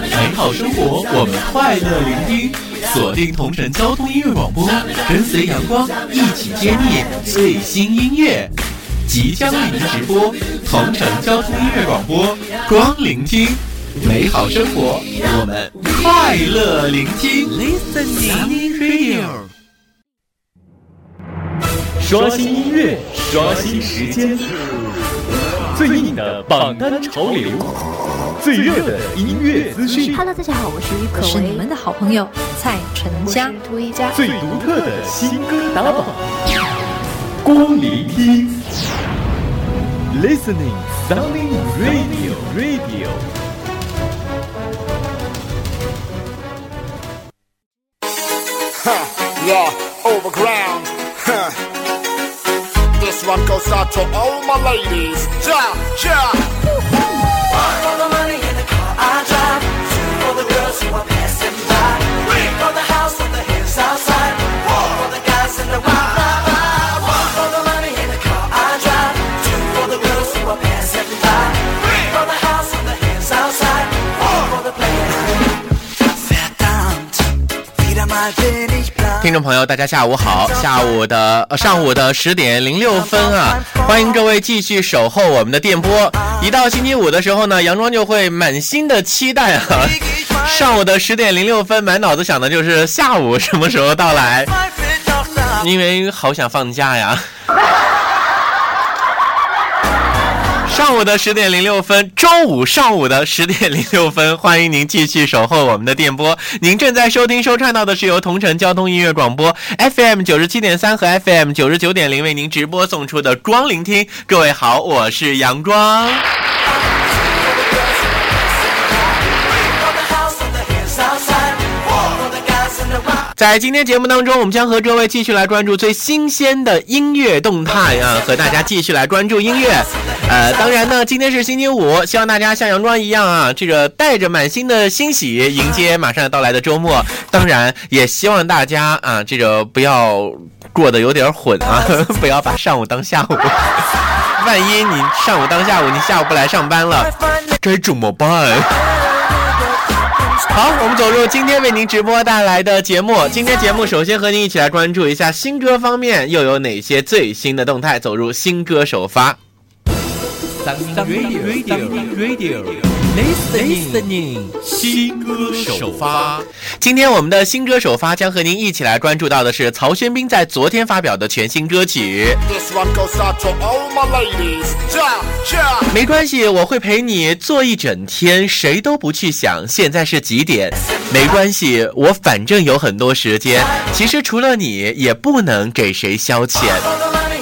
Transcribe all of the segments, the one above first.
美好生活，我们快乐聆听。锁定同城交通音乐广播，跟随阳光一起揭秘最新音乐。即将为您直播同城交通音乐广播，光聆听美好生活，我们快乐聆听。Listening Radio，刷新音乐，刷新时间，最硬的榜单潮流，最热的音乐资讯。Hello，大家好，我是于可为，是你们的好朋友蔡淳佳，涂一佳，最独特的新歌打榜，光聆听。Listening Sunny Radio Radio。Yeah, overground. Huh. This one goes out to all my ladies. Ja, ja. I drive. Two for the girls who are passing by. For the house the for the guys in the wild for the money in the car I drive. For the girls who are passing by. For the house the for the. Verdammt, wieder mal. 听众朋友，大家下午好！下午的、呃、上午的十点零六分啊，欢迎各位继续守候我们的电波。一到星期五的时候呢，杨庄就会满心的期待啊。上午的十点零六分，满脑子想的就是下午什么时候到来，因为好想放假呀。上午的十点零六分，周五上午的十点零六分，欢迎您继续守候我们的电波。您正在收听收看到的是由同城交通音乐广播 FM 九十七点三和 FM 九十九点零为您直播送出的光聆听。各位好，我是杨光。在今天节目当中，我们将和各位继续来关注最新鲜的音乐动态啊，和大家继续来关注音乐。呃，当然呢，今天是星期五，希望大家像杨庄一样啊，这个带着满心的欣喜迎接马上要到来的周末。当然，也希望大家啊，这个不要过得有点混啊，不要把上午当下午。万一你上午当下午，你下午不来上班了，该怎么办？好，我们走入今天为您直播带来的节目。今天节目首先和您一起来关注一下新歌方面又有哪些最新的动态，走入新歌首发。Radio Radio Radio Listening 新歌首发。今天我们的新歌首发将和您一起来关注到的是曹轩宾在昨天发表的全新歌曲。没关系，我会陪你坐一整天，谁都不去想现在是几点。没关系，我反正有很多时间。其实除了你，也不能给谁消遣。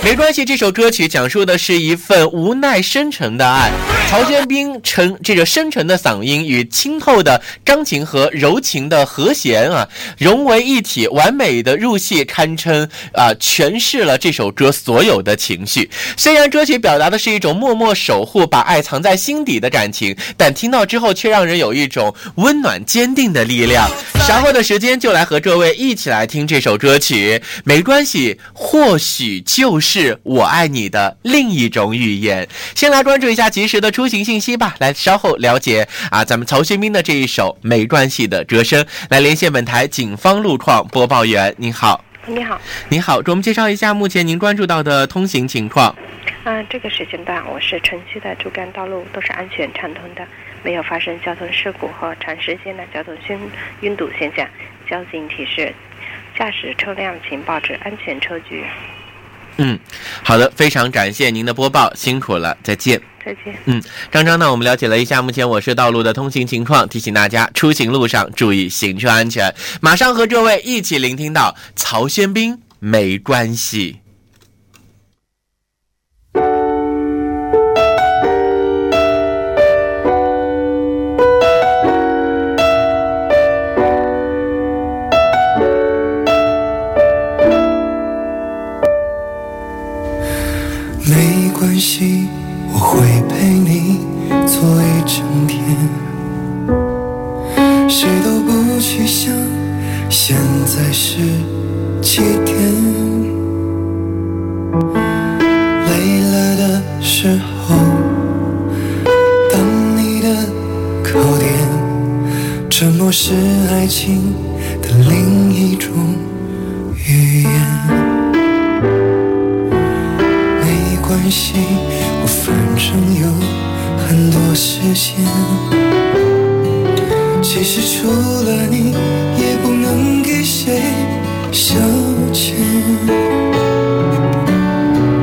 没关系，这首歌曲讲述的是一份无奈深沉的爱。曹轩宾沉这个深沉的嗓音与清透的钢琴和柔情的和弦啊融为一体，完美的入戏，堪称啊、诠释了这首歌所有的情绪。虽然歌曲表达的是一种默默守护、把爱藏在心底的感情，但听到之后却让人有一种温暖坚定的力量。稍后的时间就来和各位一起来听这首歌曲。没关系，或许就是是我爱你的另一种语言。先来关注一下及时的出行信息吧，来稍后了解啊，咱们曹轩宾的这一首《没关系》的歌声。来连线本台警方路况播报员，您好，你好，您好，给我们介绍一下目前您关注到的通行情况。嗯、这个时间段我是城区的主干道路都是安全畅通的，没有发生交通事故和长时间的交通拥拥堵现象。交警提示：驾驶车辆请保持安全车距。嗯，好的，非常感谢您的播报，辛苦了，再见。再见。嗯，张张呢，我们了解了一下目前我市道路的通行情况，提醒大家出行路上注意行车安全。马上和各位一起聆听到曹轩兵《没关系》。关系，我会陪你坐一整天。谁都不去想现在是几点。累了的时候，当你的靠垫沉默是爱情的另一种语言。关系，我反正有很多时间。其实除了你，也不能给谁消遣，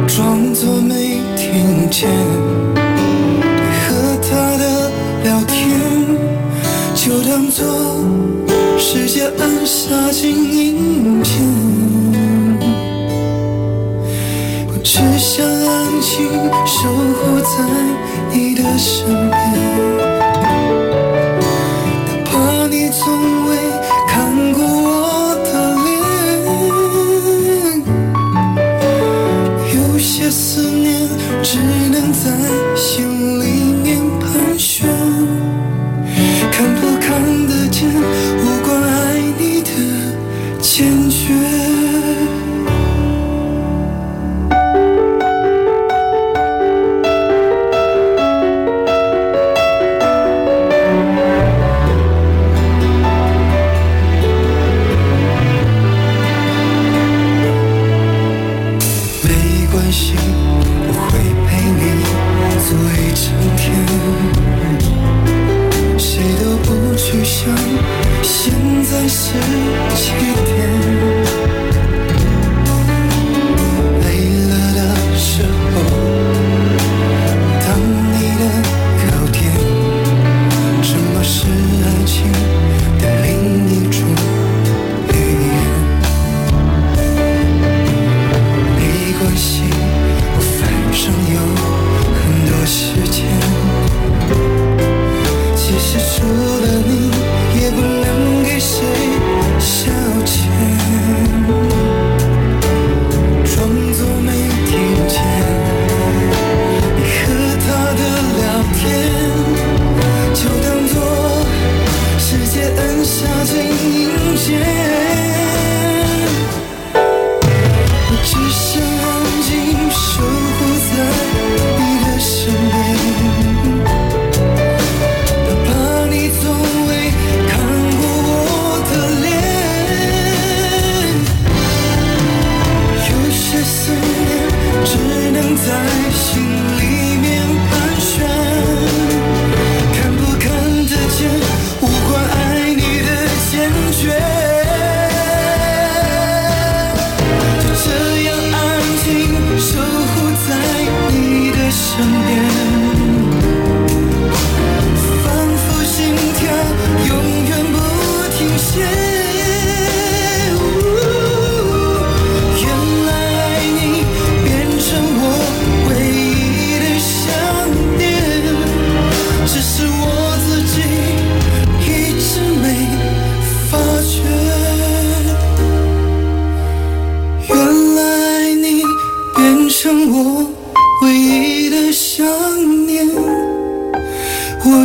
装作没听见。和他的聊天，就当做世界按下静音键。安静守护在你的身边。哪怕你从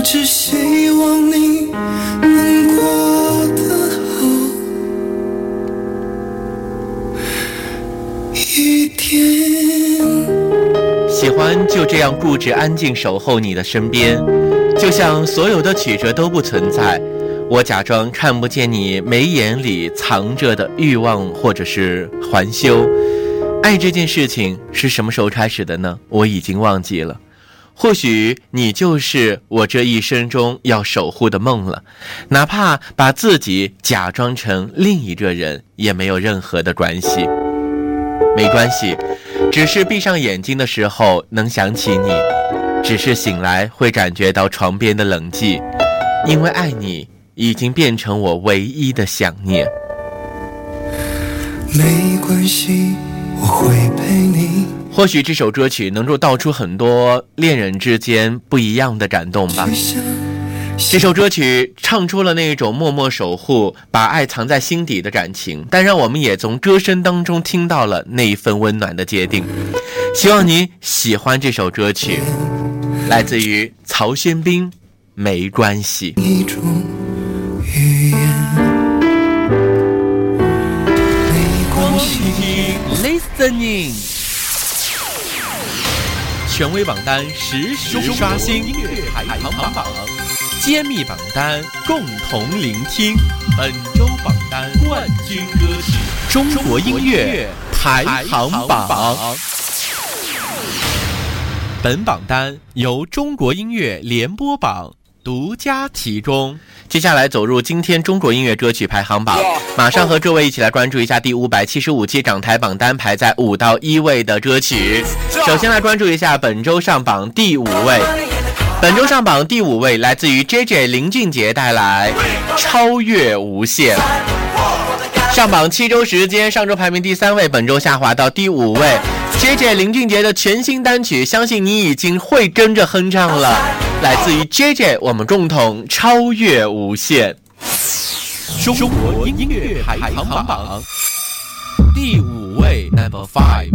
只希望你能过得好一点。喜欢就这样固执安静守候你的身边，就像所有的曲折都不存在。我假装看不见你眉眼里藏着的欲望，或者是还修。爱这件事情是什么时候开始的呢？我已经忘记了。或许你就是我这一生中要守护的梦了，哪怕把自己假装成另一个人，也没有任何的关系。没关系，只是闭上眼睛的时候能想起你，只是醒来会感觉到床边的冷寂，因为爱你已经变成我唯一的想念。没关系，我会陪你。或许这首歌曲能够道出很多恋人之间不一样的感动吧这首歌曲唱出了那种默默守护、把爱藏在心底的感情，但让我们也从歌声当中听到了那一份温暖的坚定。希望你喜欢这首歌曲，来自于曹轩宾，《没关系》。一种语言。没关系，Listening，权威榜单实时刷新音乐排行榜，揭秘榜单，共同聆听本周榜单冠军歌曲，中国音乐排行榜。本榜单由中国音乐联播榜独家提供。接下来走入今天中国音乐歌曲排行榜，马上和各位一起来关注一下第五百七十五期港台榜单排在五到一位的歌曲。首先来关注一下本周上榜第五位，本周上榜第五位来自于 J J 林俊杰带来《超越无限》。上榜七周时间，上周排名第三位，本周下滑到第五位。J J 林俊杰的全新单曲，相信你已经会跟着哼唱了。来自于 J J，我们共同超越无限。中国音乐排行榜第五位，Number Five。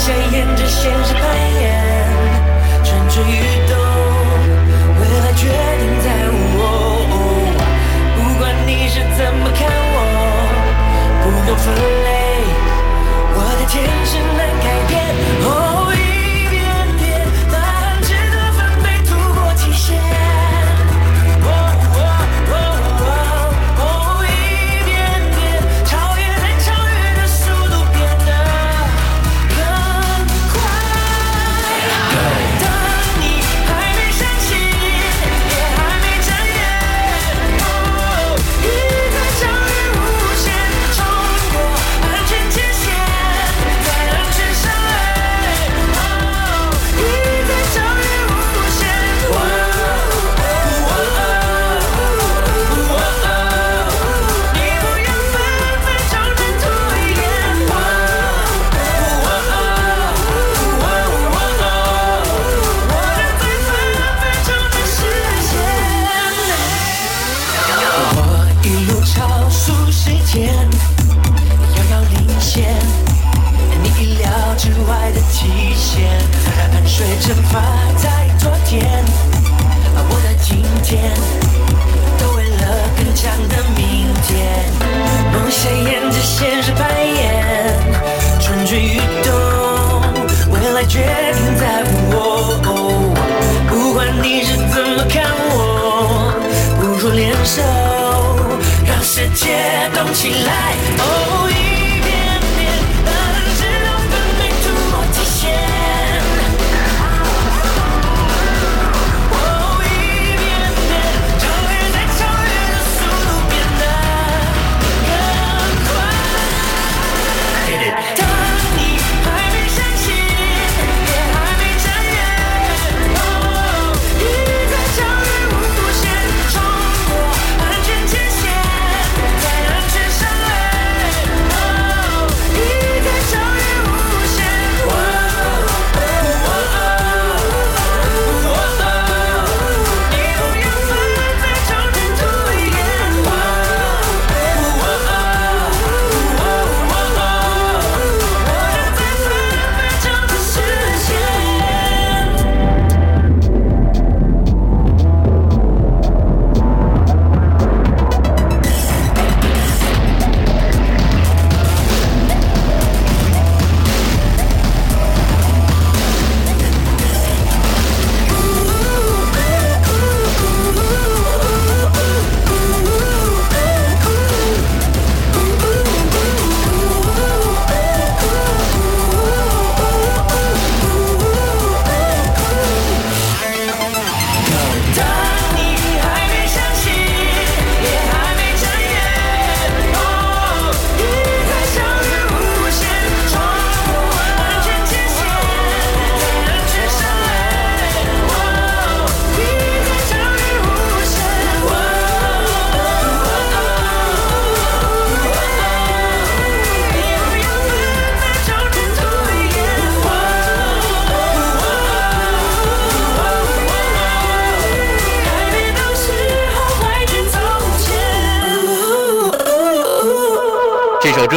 想沿着现实攀岩，蠢蠢欲动，未来决定在我。不管你是怎么看我。不用分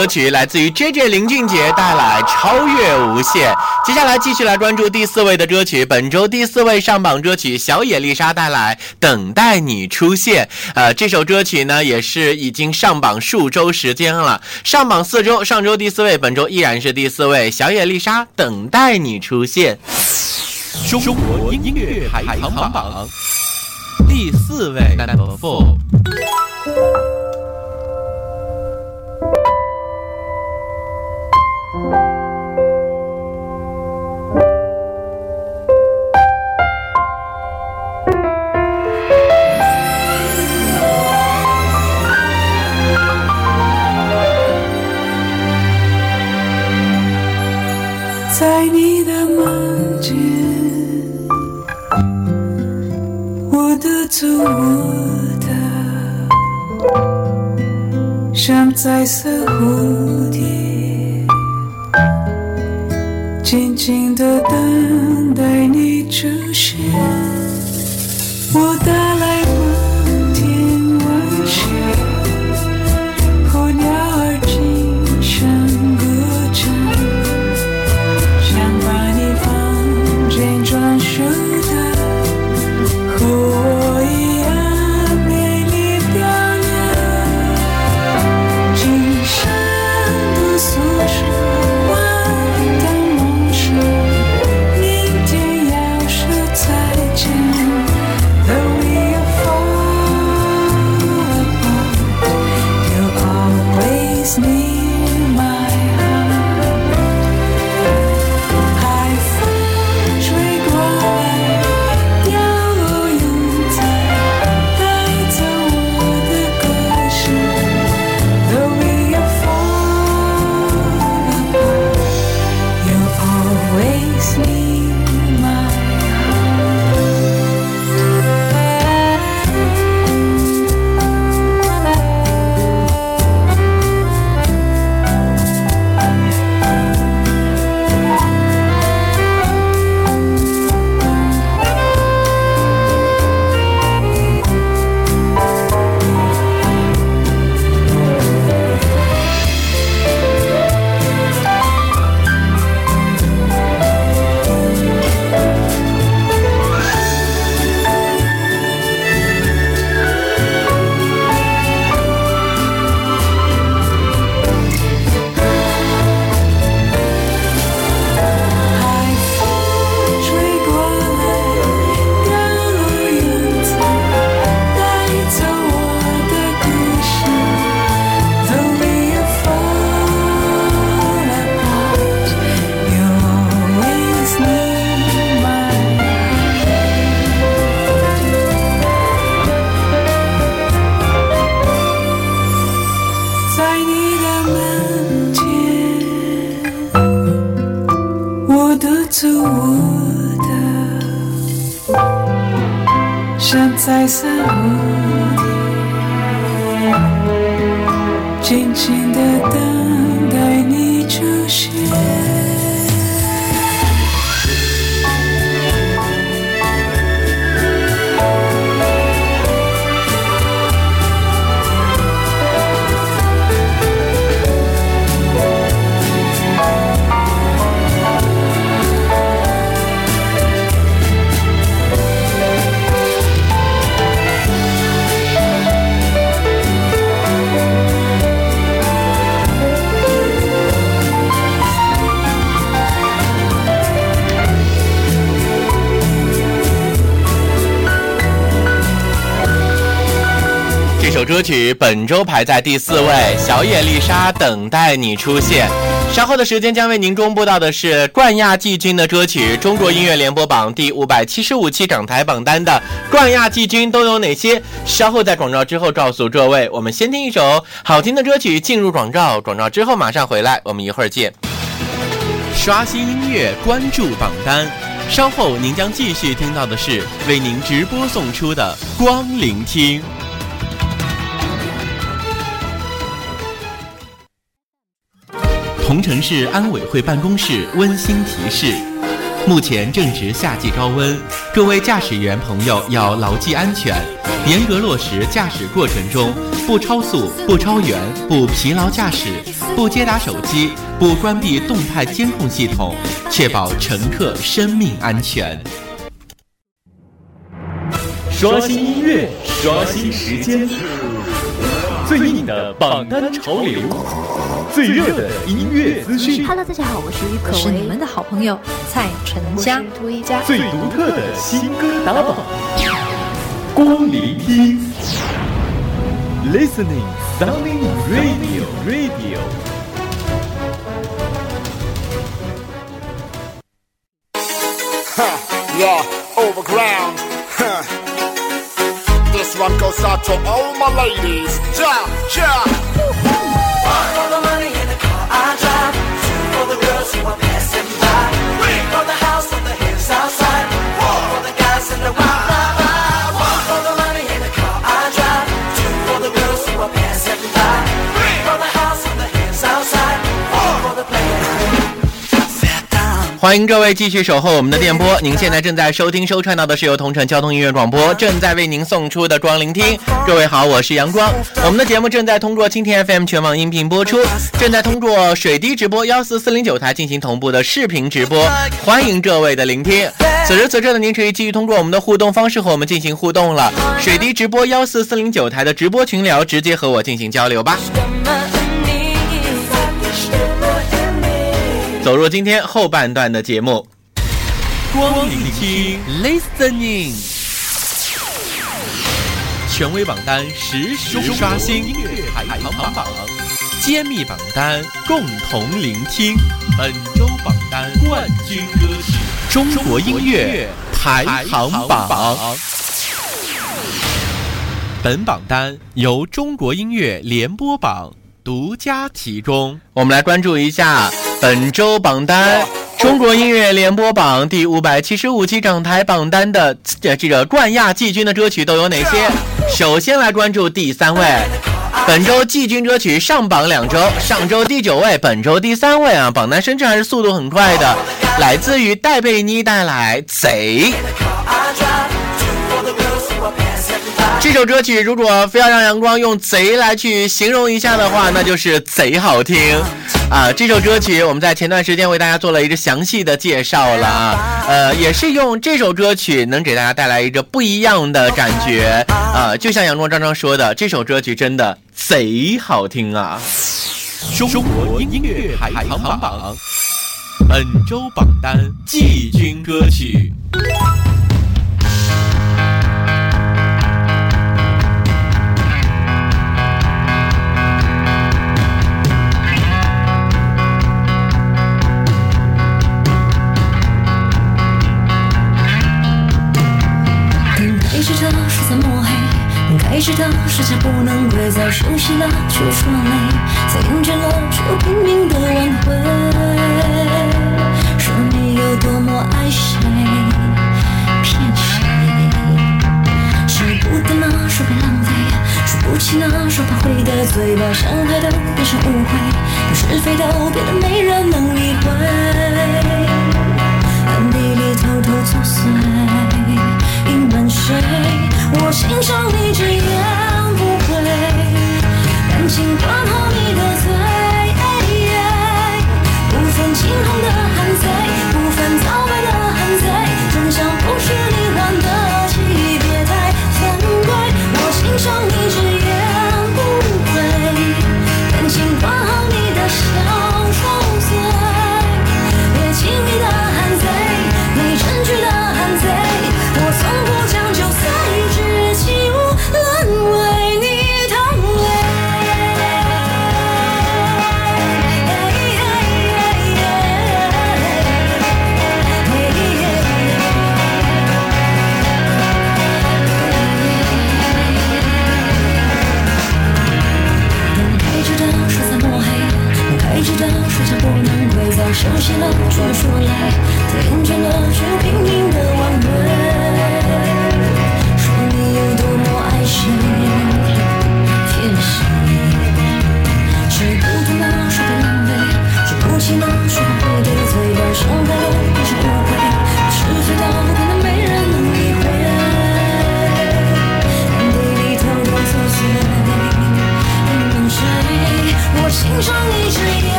歌曲来自于 J J 林俊杰带来《超越无限》。接下来继续来关注第四位的歌曲，本周第四位上榜歌曲小野丽莎带来《等待你出现》。呃，这首歌曲呢也是已经上榜数周时间了，上榜四周，上周第四位，本周依然是第四位。小野丽莎《等待你出现》。中国音乐排行榜第四位，Number Four。me. 这首歌曲本周排在第四位，小野丽莎《等待你出现》。稍后的时间将为您公布到的是冠亚季军的歌曲，中国音乐联播榜第五百七十五期港台榜单的冠亚季军都有哪些？稍后在广告之后告诉各位。我们先听一首好听的歌曲，进入广告，广告之后马上回来，我们一会儿见。刷新音乐，关注榜单。稍后您将继续听到的是为您直播送出的光聆听。桐城市安委会办公室温馨提示：目前正值夏季高温，各位驾驶员朋友要牢记安全，严格落实驾驶过程中不超速、不超员、不疲劳驾驶、不接打手机、不关闭动态监控系统，确保乘客生命安全。刷新音乐，刷新时间，最硬的榜单潮流，最热的音乐资讯，Hello，大家好，我是于可是你们的好朋友蔡淳佳。最独特的新歌打榜，光聆听，Listening Sunny Radio Radio。Yeah, overground. This one goes out to all my ladies. Ja, ja. One for the money in the car I drive. Two for the girls who are 欢迎各位继续守候我们的电波，您现在正在收听收看到的是由同城交通音乐广播正在为您送出的光聆听。各位好，我是阳光。我们的节目正在通过蜻蜓 FM 全网音频播出，正在通过水滴直播幺四四零九台进行同步的视频直播，欢迎各位的聆听。此时此刻的，您可以继续通过我们的互动方式和我们进行互动了。水滴直播幺四四零九台的直播群聊，直接和我进行交流吧。走入今天后半段的节目。光聆听，listening，权威榜单实时刷新音乐排行榜，揭秘榜单共同聆听本周榜单冠军歌曲中国音乐排行榜。本榜单由中国音乐联播榜独家提供。我们来关注一下本周榜单。中国音乐联播榜第五百七十五期港台榜单的呃这个冠亚季军的歌曲都有哪些？首先来关注第三位，本周季军歌曲上榜两周，上周第九位，本周第三位啊！榜单升至还是速度很快的，来自于戴贝妮带来《贼》。这首歌曲如果非要让阳光用“贼”来去形容一下的话，那就是贼好听啊！这首歌曲我们在前段时间为大家做了一个详细的介绍了啊，呃，也是用这首歌曲能给大家带来一个不一样的感觉啊！就像阳光张张说的，这首歌曲真的贼好听啊！中国音乐排行榜本周榜单季军歌曲。等开始的世界不能跪，早休息了却说累，才厌倦了就拼命的挽回。说你有多么爱谁，骗谁？舍不得呢，说别浪费；说不起呢，说怕会得罪，把伤害的变成误会，把是非都变得没人能理会。暗地里偷偷作祟，隐瞒谁？我欣赏你直言不讳，感情管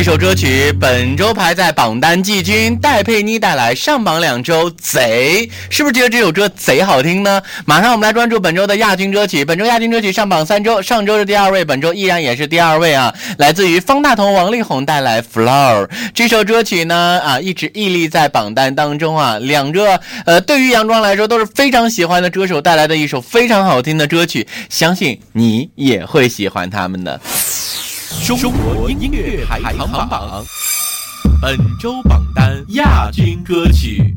这首歌曲本周排在榜单季军，戴佩妮带来上榜两周，贼是不是觉得这首歌贼好听呢？马上我们来关注本周的亚军歌曲，本周亚军歌曲上榜三周，上周是第二位，本周依然也是第二位啊，来自于方大同、王力宏带来《Flower》这首歌曲呢啊，一直屹立在榜单当中啊，两个呃对于杨庄来说都是非常喜欢的歌手带来的一首非常好听的歌曲，相信你也会喜欢他们的。中国音乐排行榜本周榜单亚军歌曲。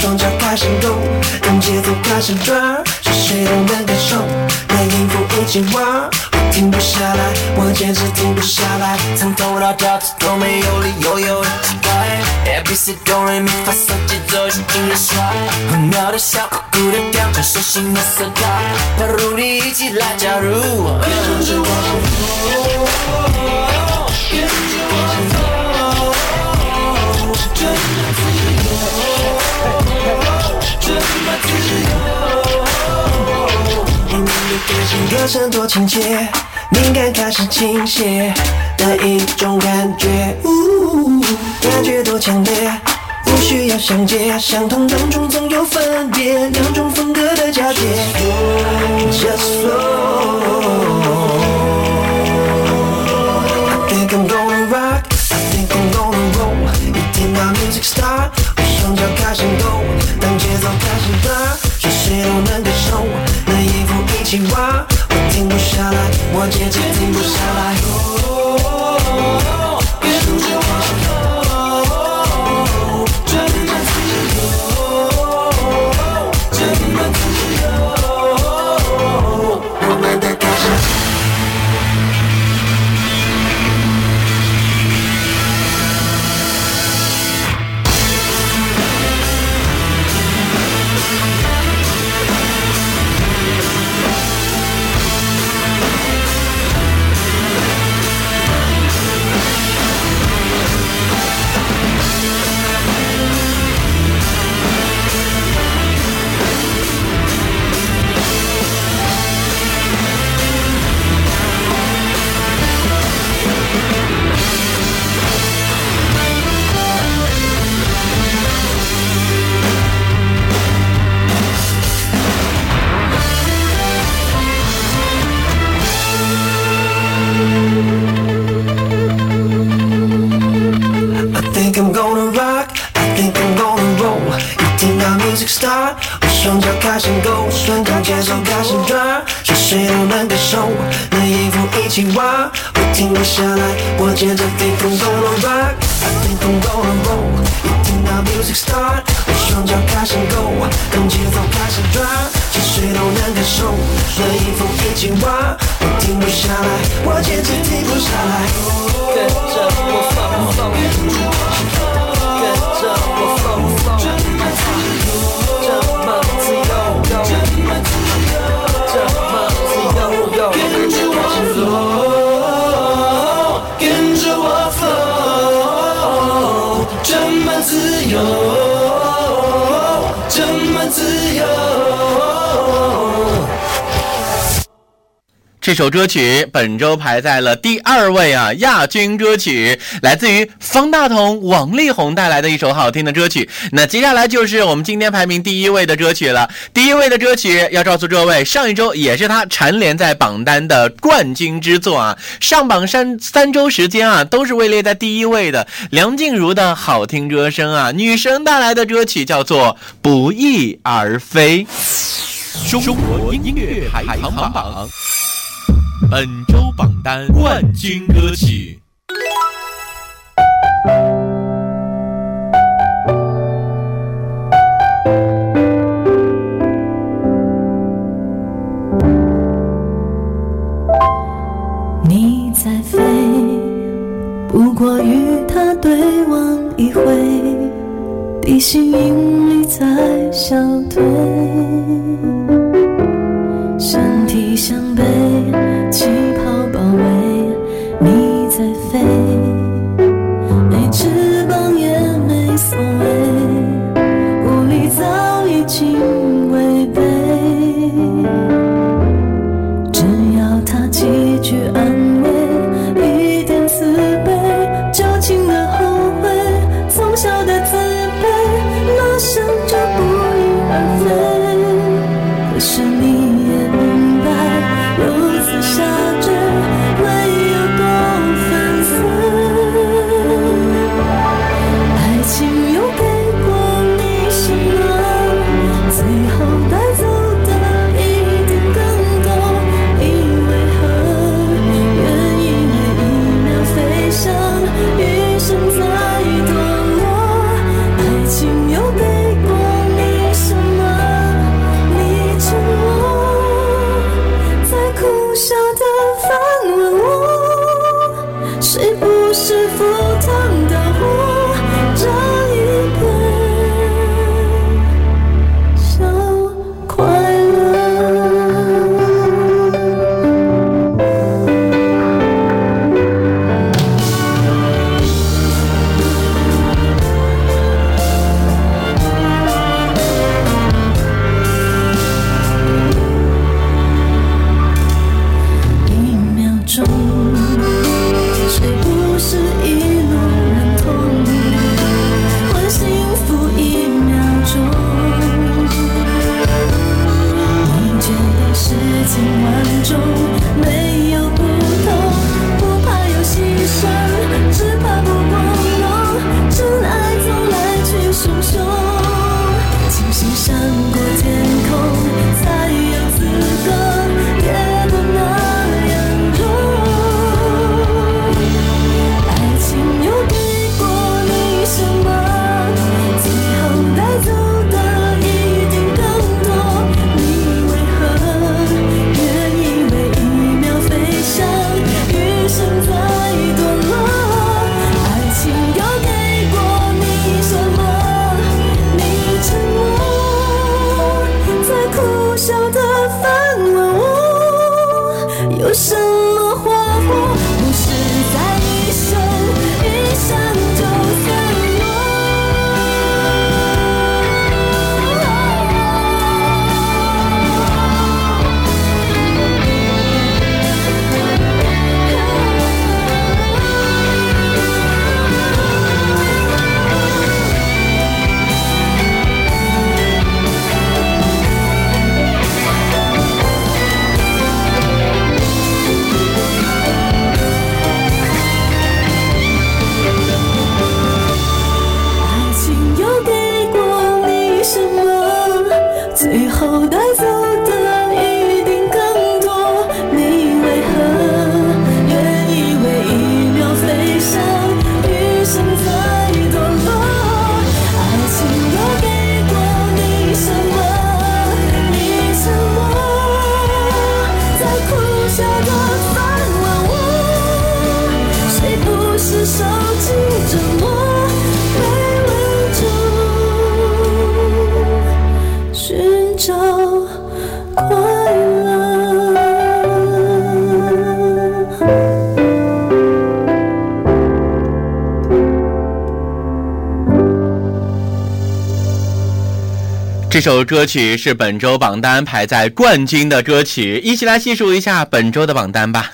双脚开始动，跟节奏开始转，是谁都能感受。那音符一起玩，我停不下来，我简直停不下来，从头到脚趾都没有理由有人期待。A B C 哆来咪发嗦节奏是音乐帅，很妙的笑，酷酷的调，这手心的色调，不如你一起来加入。跟着我走。跟着我歌声多亲切，敏感开始倾斜的一种感觉，呜，感觉多强烈。不需要详解，相同当中总有分别，两种风格的交界。Just flow。I think I'm gonna rock, I think I'm gonna roll。一听到 music start，双脚开始抖，当节奏开始转，是谁都能感受。那音符一起玩，我停不下来，我简直停不下来。Music start，我双脚开始勾，顺着节奏开始转，是谁都能感受。那音符一起玩，我停不下来，我简直 think I'm gonna rock, I think I'm gonna roll。一听到 music start，我双脚开始勾，跟节奏开始转，是谁都能感受。那音符一起玩，我停不下来，我简直停不下来。跟着我放放，这首歌曲本周排在了第二位啊，亚军歌曲来自于方大同、王力宏带来的一首好听的歌曲。那接下来就是我们今天排名第一位的歌曲了。第一位的歌曲要告诉各位，上一周也是他蝉联在榜单的冠军之作啊，上榜三三周时间啊，都是位列在第一位的。梁静茹的好听歌声啊，女神带来的歌曲叫做《不翼而飞》。中国音乐排行榜本周榜单冠军歌曲。你在飞，不过与他对望一回，地心引力在消退。在飞，这首歌曲是本周榜单排在冠军的歌曲，一起来细数一下本周的榜单吧。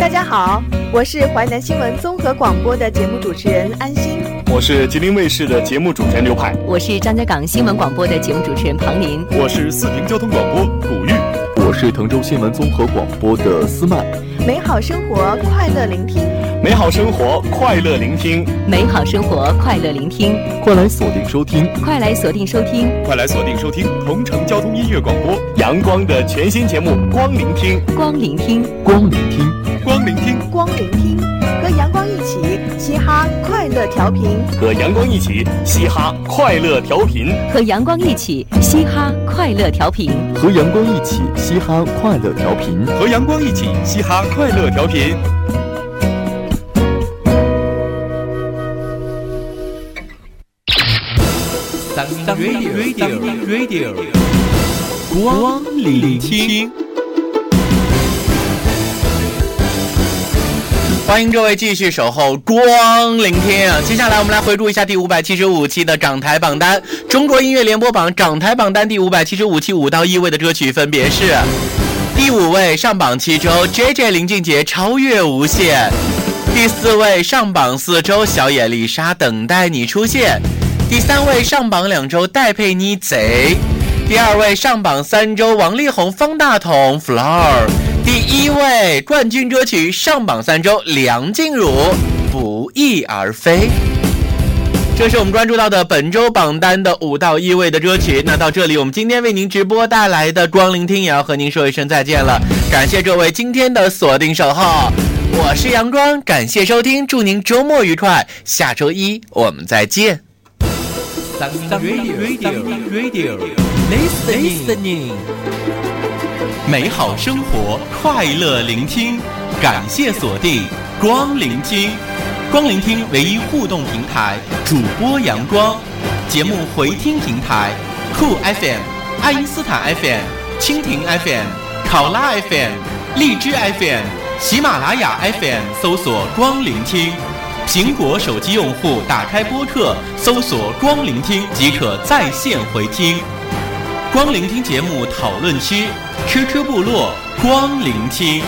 大家好，我是淮南新闻综合广播的节目主持人安心。我是吉林卫视的节目主持人刘派，我是张家港新闻广播的节目主持人庞林，我是四平交通广播古玉，我是滕州新闻综合广播的思曼。美好生活，快乐聆听。美好生活，快乐聆听。美好生活，快乐聆听。快来锁定收听，快来锁定收听，快来锁定收听同城交通音乐广播，阳光的全新节目《光聆听》，光聆听，光聆听，光聆听，光聆听，和阳光一起嘻哈快乐调频，和阳光一起嘻哈快乐调频，和阳光一起嘻哈快乐调频，和阳光一起嘻哈快乐调频，和阳光一起嘻哈快乐调频。Radio Radio Radio，光聆听。欢迎各位继续守候光聆听。接下来我们来回顾一下第五百七十五期的港台榜单。中国音乐联播榜港台榜单第五百七十五期五到一位的歌曲分别是：第五位上榜七周，J J 林俊杰《超越无限》；第四位上榜四周，小野丽莎《等待你出现》；第三位上榜两周，戴佩妮《贼》；第二位上榜三周，王力宏、方大同《Flower》。第一位冠军歌曲上榜三周，梁静茹《不翼而飞》。这是我们关注到的本周榜单的五到一位的歌曲。那到这里，我们今天为您直播带来的光聆听也要和您说一声再见了。感谢各位今天的锁定守候，我是阳光，感谢收听，祝您周末愉快，下周一我们再见。Radio Radio Radio Listening，美好生活，快乐聆听，感谢锁定光聆听，光聆听唯一互动平台，主播阳光，节目回听平台酷 FM、爱因斯坦 FM、蜻蜓 FM、考拉 FM、荔枝 FM、喜马拉雅 FM 搜索光聆听。苹果手机用户打开播客，搜索“光聆听”即可在线回听。光聆听节目讨论区，QQ 部落光聆听。